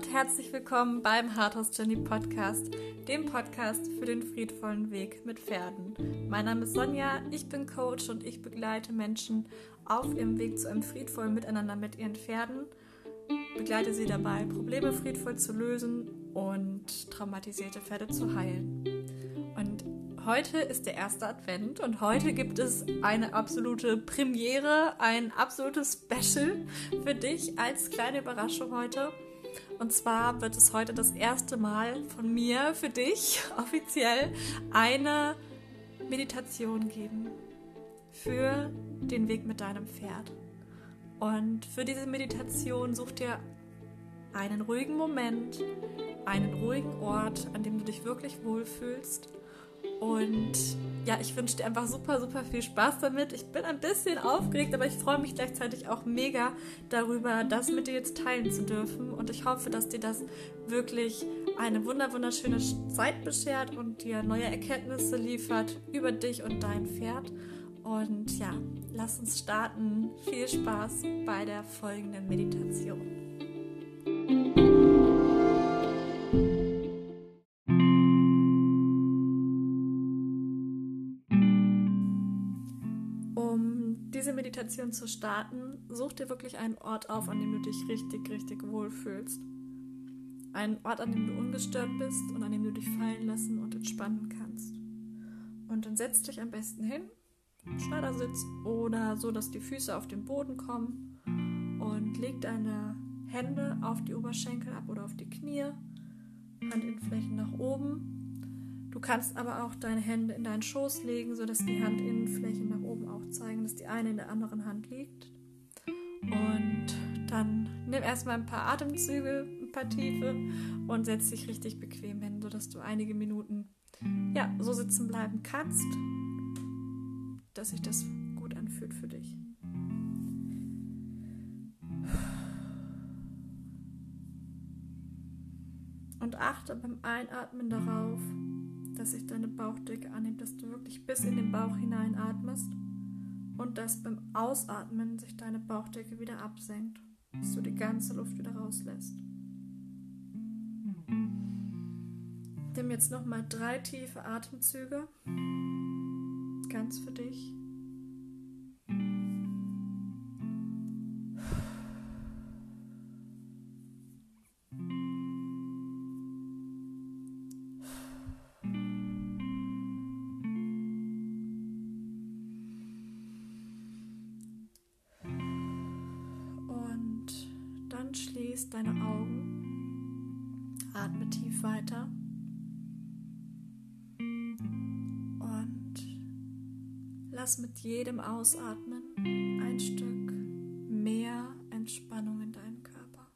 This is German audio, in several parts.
und herzlich willkommen beim Hardhouse Journey Podcast, dem Podcast für den friedvollen Weg mit Pferden. Mein Name ist Sonja, ich bin Coach und ich begleite Menschen auf ihrem Weg zu einem friedvollen Miteinander mit ihren Pferden, begleite sie dabei, Probleme friedvoll zu lösen und traumatisierte Pferde zu heilen. Und heute ist der erste Advent und heute gibt es eine absolute Premiere, ein absolutes Special für dich als kleine Überraschung heute. Und zwar wird es heute das erste Mal von mir für dich offiziell eine Meditation geben für den Weg mit deinem Pferd. Und für diese Meditation such dir einen ruhigen Moment, einen ruhigen Ort, an dem du dich wirklich wohlfühlst und ja, ich wünsche dir einfach super, super viel Spaß damit. Ich bin ein bisschen aufgeregt, aber ich freue mich gleichzeitig auch mega darüber, das mit dir jetzt teilen zu dürfen. Und ich hoffe, dass dir das wirklich eine wunderschöne Zeit beschert und dir neue Erkenntnisse liefert über dich und dein Pferd. Und ja, lass uns starten. Viel Spaß bei der folgenden Meditation. Meditation zu starten, such dir wirklich einen Ort auf, an dem du dich richtig, richtig wohlfühlst. Einen Ort, an dem du ungestört bist und an dem du dich fallen lassen und entspannen kannst. Und dann setz dich am besten hin, Schneidersitz oder so, dass die Füße auf den Boden kommen und leg deine Hände auf die Oberschenkel ab oder auf die Knie, Handinnenflächen nach oben Du kannst aber auch deine Hände in deinen Schoß legen, sodass die Handinnenflächen nach oben zeigen, dass die eine in der anderen Hand liegt. Und dann nimm erstmal ein paar Atemzüge, ein paar Tiefe und setz dich richtig bequem hin, sodass du einige Minuten ja, so sitzen bleiben kannst, dass sich das gut anfühlt für dich. Und achte beim Einatmen darauf, dass sich deine Bauchdecke annimmt, dass du wirklich bis in den Bauch hineinatmest und dass beim Ausatmen sich deine Bauchdecke wieder absenkt, dass du die ganze Luft wieder rauslässt. Nimm jetzt nochmal drei tiefe Atemzüge, ganz für dich. Lass mit jedem Ausatmen ein Stück mehr Entspannung in deinen Körper.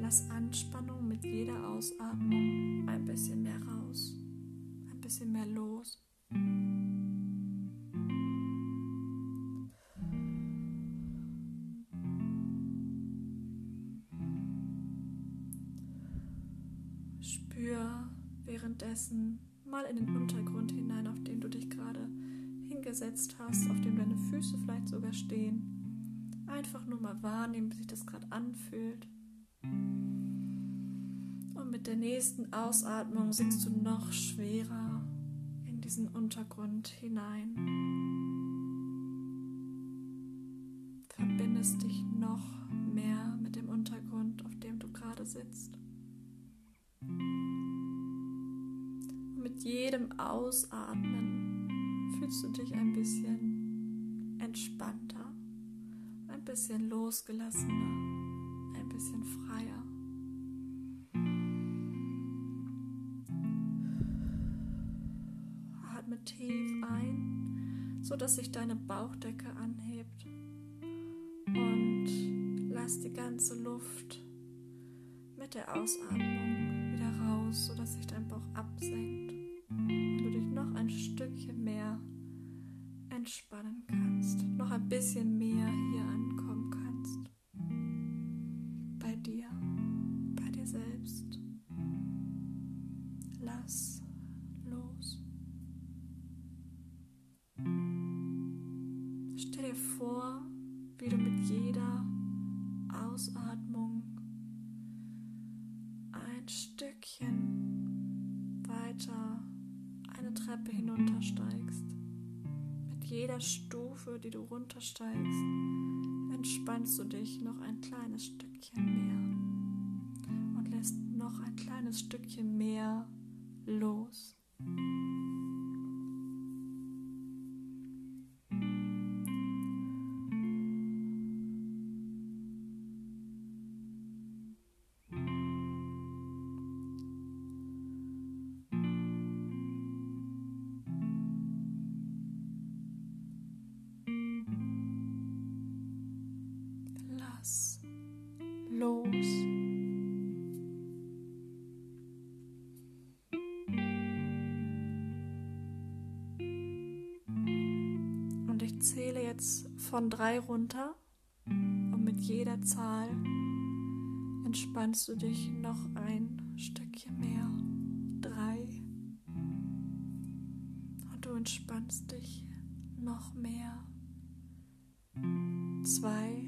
Lass Anspannung mit jeder Ausatmung ein bisschen mehr raus, ein bisschen mehr los. währenddessen mal in den Untergrund hinein, auf den du dich gerade hingesetzt hast, auf dem deine Füße vielleicht sogar stehen. Einfach nur mal wahrnehmen, wie sich das gerade anfühlt. Und mit der nächsten Ausatmung sinkst du noch schwerer in diesen Untergrund hinein. Verbindest dich noch mehr mit dem Untergrund, auf dem du gerade sitzt. Jedem Ausatmen fühlst du dich ein bisschen entspannter, ein bisschen losgelassener, ein bisschen freier. Atme tief ein, sodass sich deine Bauchdecke anhebt und lass die ganze Luft mit der Ausatmung wieder raus, sodass sich dein Bauch absenkt Stückchen mehr entspannen kannst, noch ein bisschen mehr du runtersteigst, entspannst du dich noch ein kleines Stückchen mehr und lässt noch ein kleines Stückchen mehr los. Jetzt von drei runter und mit jeder Zahl entspannst du dich noch ein Stückchen mehr. Drei. Und du entspannst dich noch mehr. Zwei.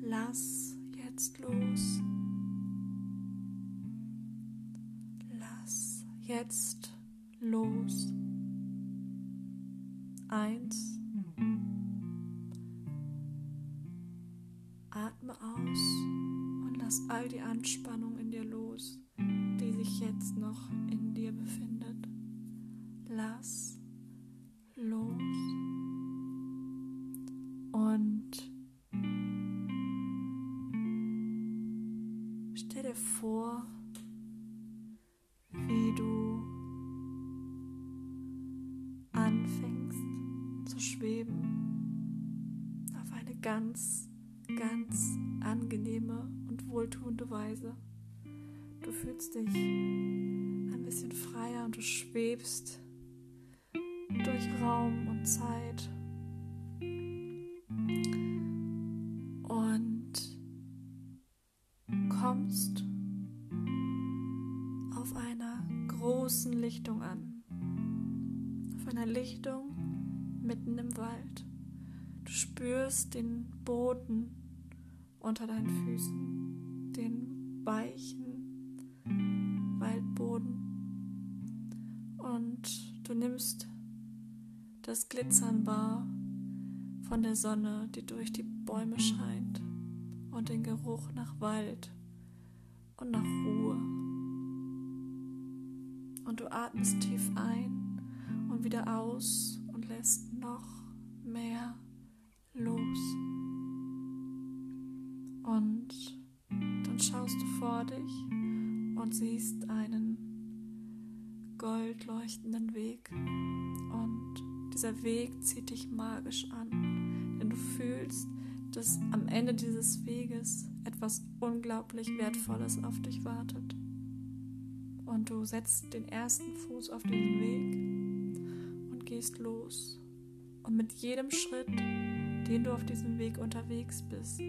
Lass jetzt los. Lass jetzt los. Stell dir vor, wie du anfängst zu schweben auf eine ganz ganz angenehme und wohltuende Weise. Du fühlst dich ein bisschen freier und du schwebst durch Raum und Zeit. Spürst den Boden unter deinen Füßen, den weichen Waldboden und du nimmst das Glitzern wahr von der Sonne, die durch die Bäume scheint und den Geruch nach Wald und nach Ruhe. Und du atmest tief ein und wieder aus und lässt noch mehr los. Und dann schaust du vor dich und siehst einen goldleuchtenden Weg. Und dieser Weg zieht dich magisch an, denn du fühlst, dass am Ende dieses Weges etwas unglaublich Wertvolles auf dich wartet. Und du setzt den ersten Fuß auf diesen Weg und gehst los. Und mit jedem Schritt, den du auf diesem Weg unterwegs bist,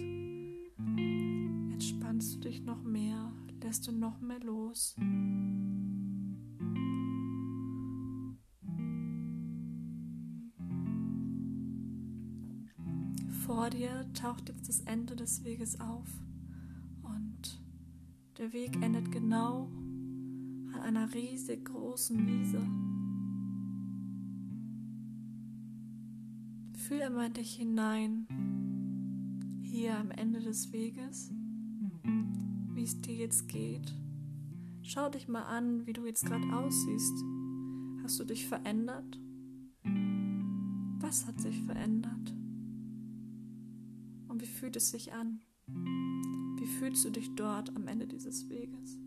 entspannst du dich noch mehr, lässt du noch mehr los. Vor dir taucht jetzt das Ende des Weges auf und der Weg endet genau an einer riesig großen Wiese. Fühl einmal in dich hinein, hier am Ende des Weges, wie es dir jetzt geht. Schau dich mal an, wie du jetzt gerade aussiehst. Hast du dich verändert? Was hat sich verändert? Und wie fühlt es sich an? Wie fühlst du dich dort am Ende dieses Weges?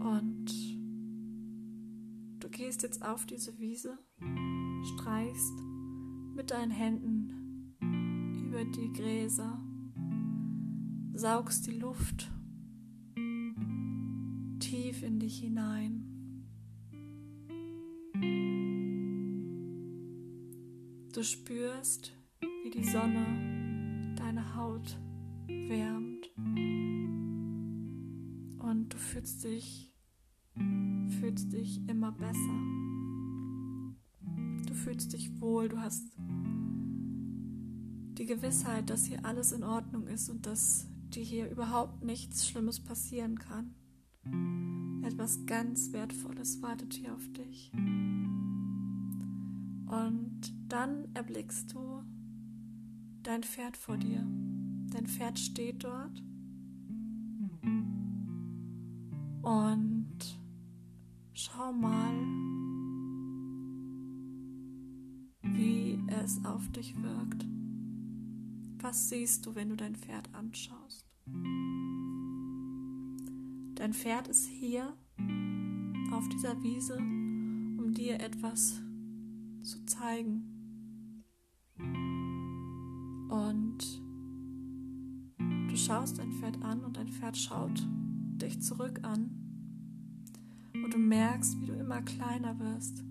Und du gehst jetzt auf diese Wiese streichst mit deinen Händen über die Gräser, saugst die Luft tief in dich hinein. Du spürst, wie die Sonne deine Haut wärmt und du fühlst dich, fühlst dich immer besser fühlst dich wohl, du hast die Gewissheit, dass hier alles in Ordnung ist und dass dir hier überhaupt nichts Schlimmes passieren kann. Etwas ganz Wertvolles wartet hier auf dich. Und dann erblickst du dein Pferd vor dir. Dein Pferd steht dort. Und schau mal, es auf dich wirkt. Was siehst du, wenn du dein Pferd anschaust? Dein Pferd ist hier auf dieser Wiese, um dir etwas zu zeigen. Und du schaust dein Pferd an und dein Pferd schaut dich zurück an. Und du merkst, wie du immer kleiner wirst.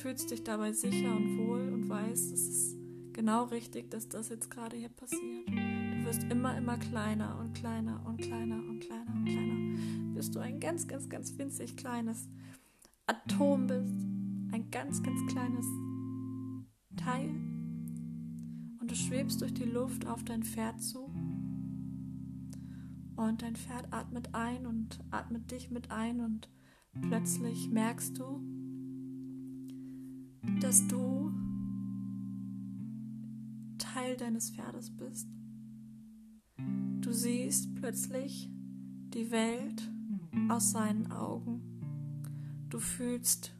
Du fühlst dich dabei sicher und wohl und weißt, es ist genau richtig, dass das jetzt gerade hier passiert. Du wirst immer, immer kleiner und kleiner und kleiner und kleiner und kleiner, bis du ein ganz, ganz, ganz winzig kleines Atom bist. Ein ganz, ganz kleines Teil. Und du schwebst durch die Luft auf dein Pferd zu. Und dein Pferd atmet ein und atmet dich mit ein und plötzlich merkst du, dass du Teil deines Pferdes bist. Du siehst plötzlich die Welt aus seinen Augen. Du fühlst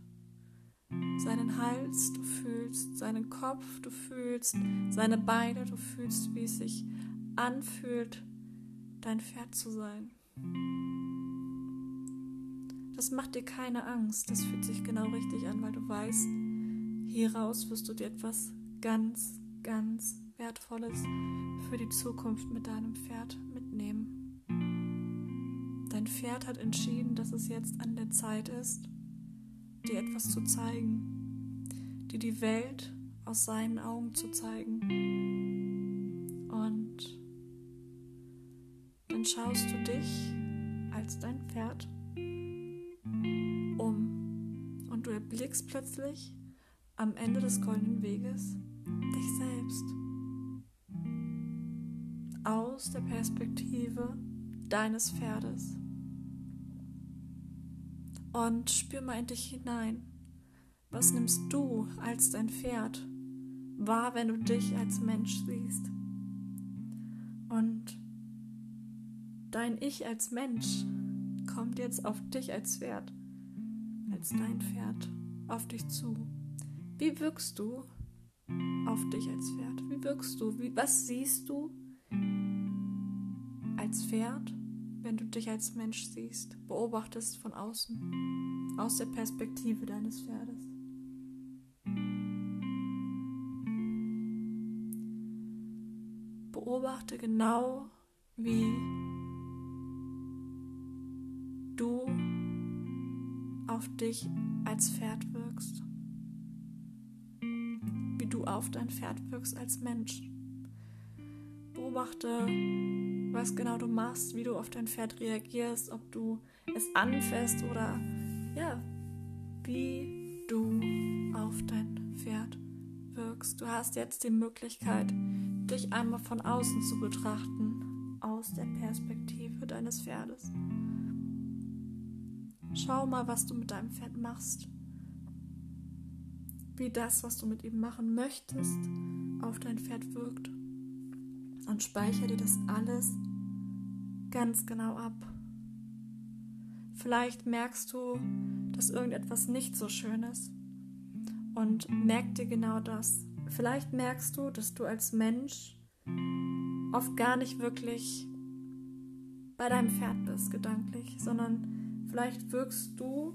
seinen Hals, du fühlst seinen Kopf, du fühlst seine Beine, du fühlst, wie es sich anfühlt, dein Pferd zu sein. Das macht dir keine Angst, das fühlt sich genau richtig an, weil du weißt, hieraus wirst du dir etwas ganz, ganz Wertvolles für die Zukunft mit deinem Pferd mitnehmen. Dein Pferd hat entschieden, dass es jetzt an der Zeit ist, dir etwas zu zeigen, dir die Welt aus seinen Augen zu zeigen. Und dann schaust du dich als dein Pferd um und du erblickst plötzlich am Ende des goldenen Weges dich selbst aus der Perspektive deines Pferdes. Und spür mal in dich hinein. Was nimmst du als dein Pferd wahr, wenn du dich als Mensch siehst? Und dein Ich als Mensch kommt jetzt auf dich als Pferd, als dein Pferd, auf dich zu. Wie wirkst du auf dich als Pferd? Wie wirkst du? Wie, was siehst du als Pferd? wenn du dich als Mensch siehst, beobachtest von außen, aus der Perspektive deines Pferdes. Beobachte genau, wie du auf dich als Pferd wirkst, du auf dein Pferd wirkst als Mensch. Beobachte, was genau du machst, wie du auf dein Pferd reagierst, ob du es anfasst oder ja, wie du auf dein Pferd wirkst. Du hast jetzt die Möglichkeit, dich einmal von außen zu betrachten, aus der Perspektive deines Pferdes. Schau mal, was du mit deinem Pferd machst. Wie das, was du mit ihm machen möchtest, auf dein Pferd wirkt und speichere dir das alles ganz genau ab. Vielleicht merkst du, dass irgendetwas nicht so schön ist und merk dir genau das. Vielleicht merkst du, dass du als Mensch oft gar nicht wirklich bei deinem Pferd bist, gedanklich, sondern vielleicht wirkst du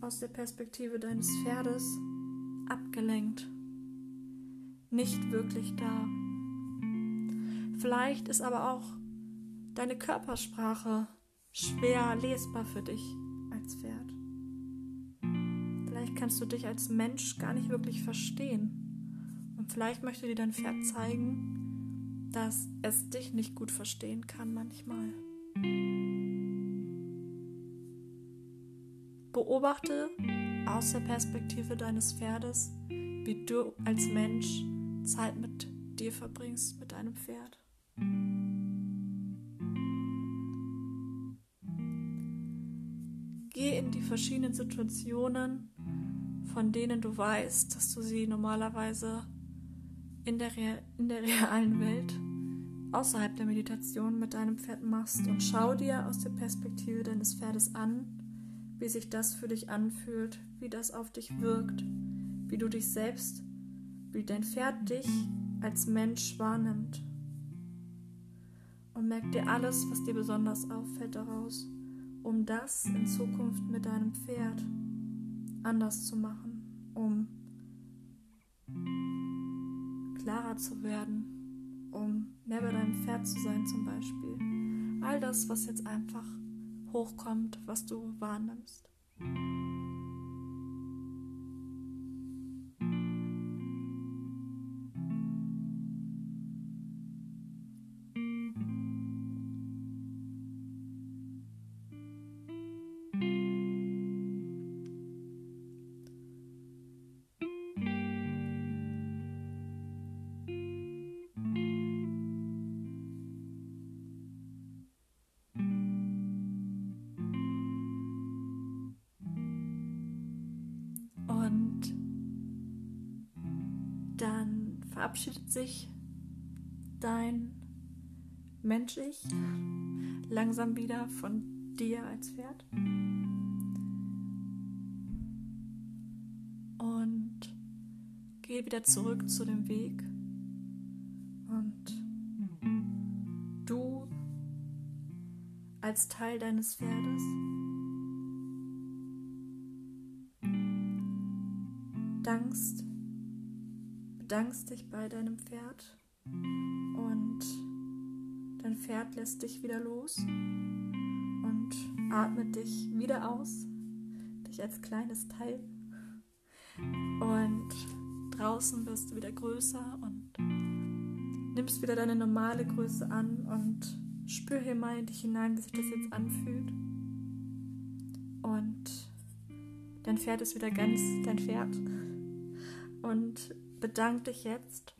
aus der Perspektive deines Pferdes abgelenkt, nicht wirklich da. Vielleicht ist aber auch deine Körpersprache schwer lesbar für dich als Pferd. Vielleicht kannst du dich als Mensch gar nicht wirklich verstehen. Und vielleicht möchte dir dein Pferd zeigen, dass es dich nicht gut verstehen kann manchmal. Beobachte aus der Perspektive deines Pferdes, wie du als Mensch Zeit mit dir verbringst, mit deinem Pferd. Geh in die verschiedenen Situationen, von denen du weißt, dass du sie normalerweise in der, Re in der realen Welt außerhalb der Meditation mit deinem Pferd machst und schau dir aus der Perspektive deines Pferdes an, wie sich das für dich anfühlt, wie das auf dich wirkt, wie du dich selbst, wie dein Pferd dich als Mensch wahrnimmt. Und merk dir alles, was dir besonders auffällt daraus, um das in Zukunft mit deinem Pferd anders zu machen, um klarer zu werden, um mehr bei deinem Pferd zu sein zum Beispiel. All das, was jetzt einfach hochkommt, was du wahrnimmst. Verabschiedet sich dein Mensch-Ich langsam wieder von dir als Pferd. Und geh wieder zurück zu dem Weg. Und du als Teil deines Pferdes dankst bedankst dich bei deinem Pferd und dein Pferd lässt dich wieder los und atmet dich wieder aus, dich als kleines Teil. Und draußen wirst du wieder größer und nimmst wieder deine normale Größe an und spür hier mal in dich hinein, wie sich das jetzt anfühlt. Und dein Pferd ist wieder ganz dein Pferd. Und bedank dich jetzt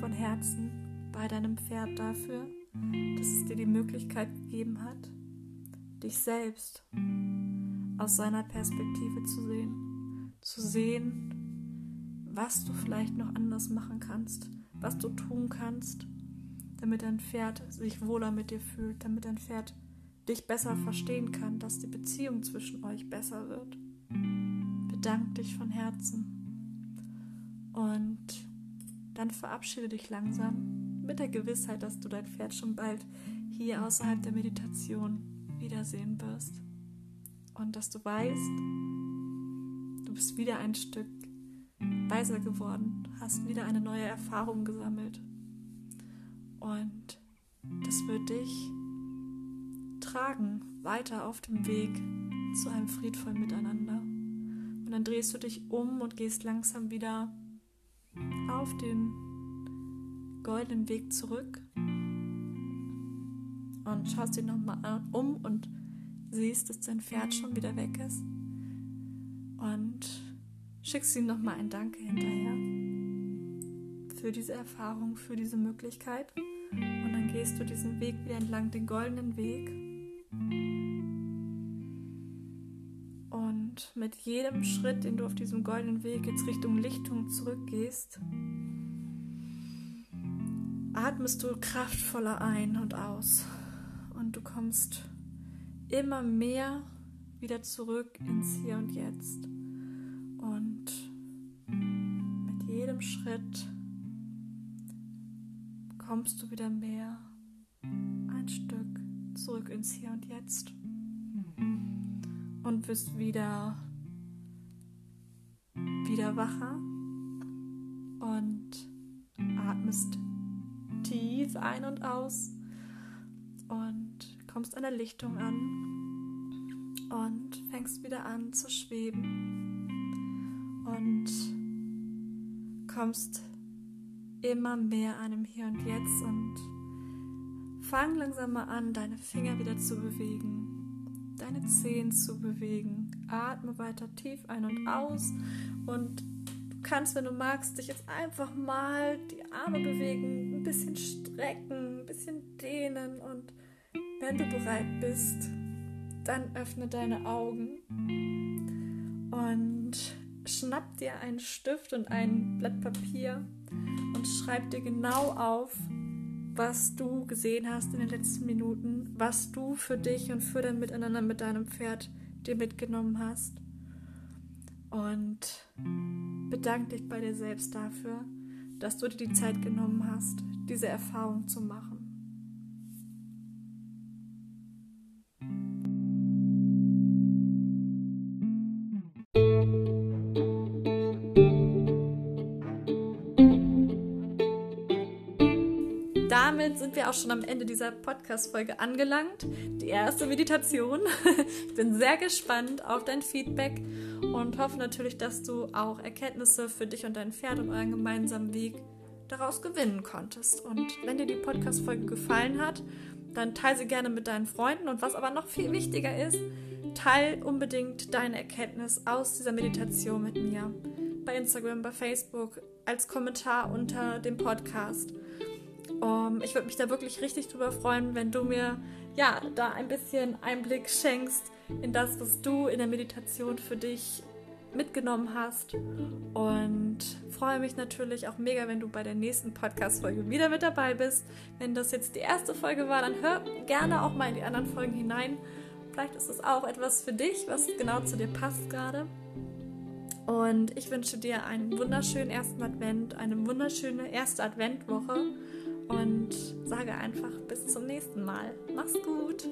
von Herzen bei deinem Pferd dafür, dass es dir die Möglichkeit gegeben hat, dich selbst aus seiner Perspektive zu sehen, zu sehen, was du vielleicht noch anders machen kannst, was du tun kannst, damit dein Pferd sich wohler mit dir fühlt, damit dein Pferd dich besser verstehen kann, dass die Beziehung zwischen euch besser wird. Bedank dich von Herzen. Und dann verabschiede dich langsam mit der Gewissheit, dass du dein Pferd schon bald hier außerhalb der Meditation wiedersehen wirst. Und dass du weißt, du bist wieder ein Stück weiser geworden, hast wieder eine neue Erfahrung gesammelt. Und das wird dich tragen weiter auf dem Weg zu einem friedvollen Miteinander. Und dann drehst du dich um und gehst langsam wieder auf den goldenen Weg zurück und schaust dich nochmal um und siehst, dass dein Pferd schon wieder weg ist. Und schickst ihm nochmal ein Danke hinterher für diese Erfahrung, für diese Möglichkeit. Und dann gehst du diesen Weg wieder entlang, den goldenen Weg mit jedem Schritt, den du auf diesem goldenen Weg jetzt Richtung Lichtung zurückgehst, atmest du kraftvoller ein und aus. Und du kommst immer mehr wieder zurück ins Hier und Jetzt. Und mit jedem Schritt kommst du wieder mehr ein Stück zurück ins Hier und Jetzt und wirst wieder wieder wacher und atmest tief ein und aus und kommst an der Lichtung an und fängst wieder an zu schweben und kommst immer mehr an im Hier und Jetzt und fang langsam mal an, deine Finger wieder zu bewegen deine Zehen zu bewegen. Atme weiter tief ein und aus und du kannst, wenn du magst, dich jetzt einfach mal die Arme bewegen, ein bisschen strecken, ein bisschen dehnen und wenn du bereit bist, dann öffne deine Augen und schnapp dir einen Stift und ein Blatt Papier und schreib dir genau auf, was du gesehen hast in den letzten Minuten, was du für dich und für dein Miteinander mit deinem Pferd dir mitgenommen hast. Und bedank dich bei dir selbst dafür, dass du dir die Zeit genommen hast, diese Erfahrung zu machen. Sind wir auch schon am Ende dieser Podcast-Folge angelangt. Die erste Meditation. Ich bin sehr gespannt auf dein Feedback und hoffe natürlich, dass du auch Erkenntnisse für dich und dein Pferd und euren gemeinsamen Weg daraus gewinnen konntest. Und wenn dir die Podcast-Folge gefallen hat, dann teile sie gerne mit deinen Freunden. Und was aber noch viel wichtiger ist, teile unbedingt deine Erkenntnis aus dieser Meditation mit mir. Bei Instagram, bei Facebook, als Kommentar unter dem Podcast. Um, ich würde mich da wirklich richtig drüber freuen, wenn du mir ja da ein bisschen Einblick schenkst in das, was du in der Meditation für dich mitgenommen hast. Und freue mich natürlich auch mega, wenn du bei der nächsten Podcast-Folge wieder mit dabei bist. Wenn das jetzt die erste Folge war, dann hör gerne auch mal in die anderen Folgen hinein. Vielleicht ist es auch etwas für dich, was genau zu dir passt gerade. Und ich wünsche dir einen wunderschönen ersten Advent, eine wunderschöne erste Adventwoche und sage einfach bis zum nächsten Mal. Mach's gut!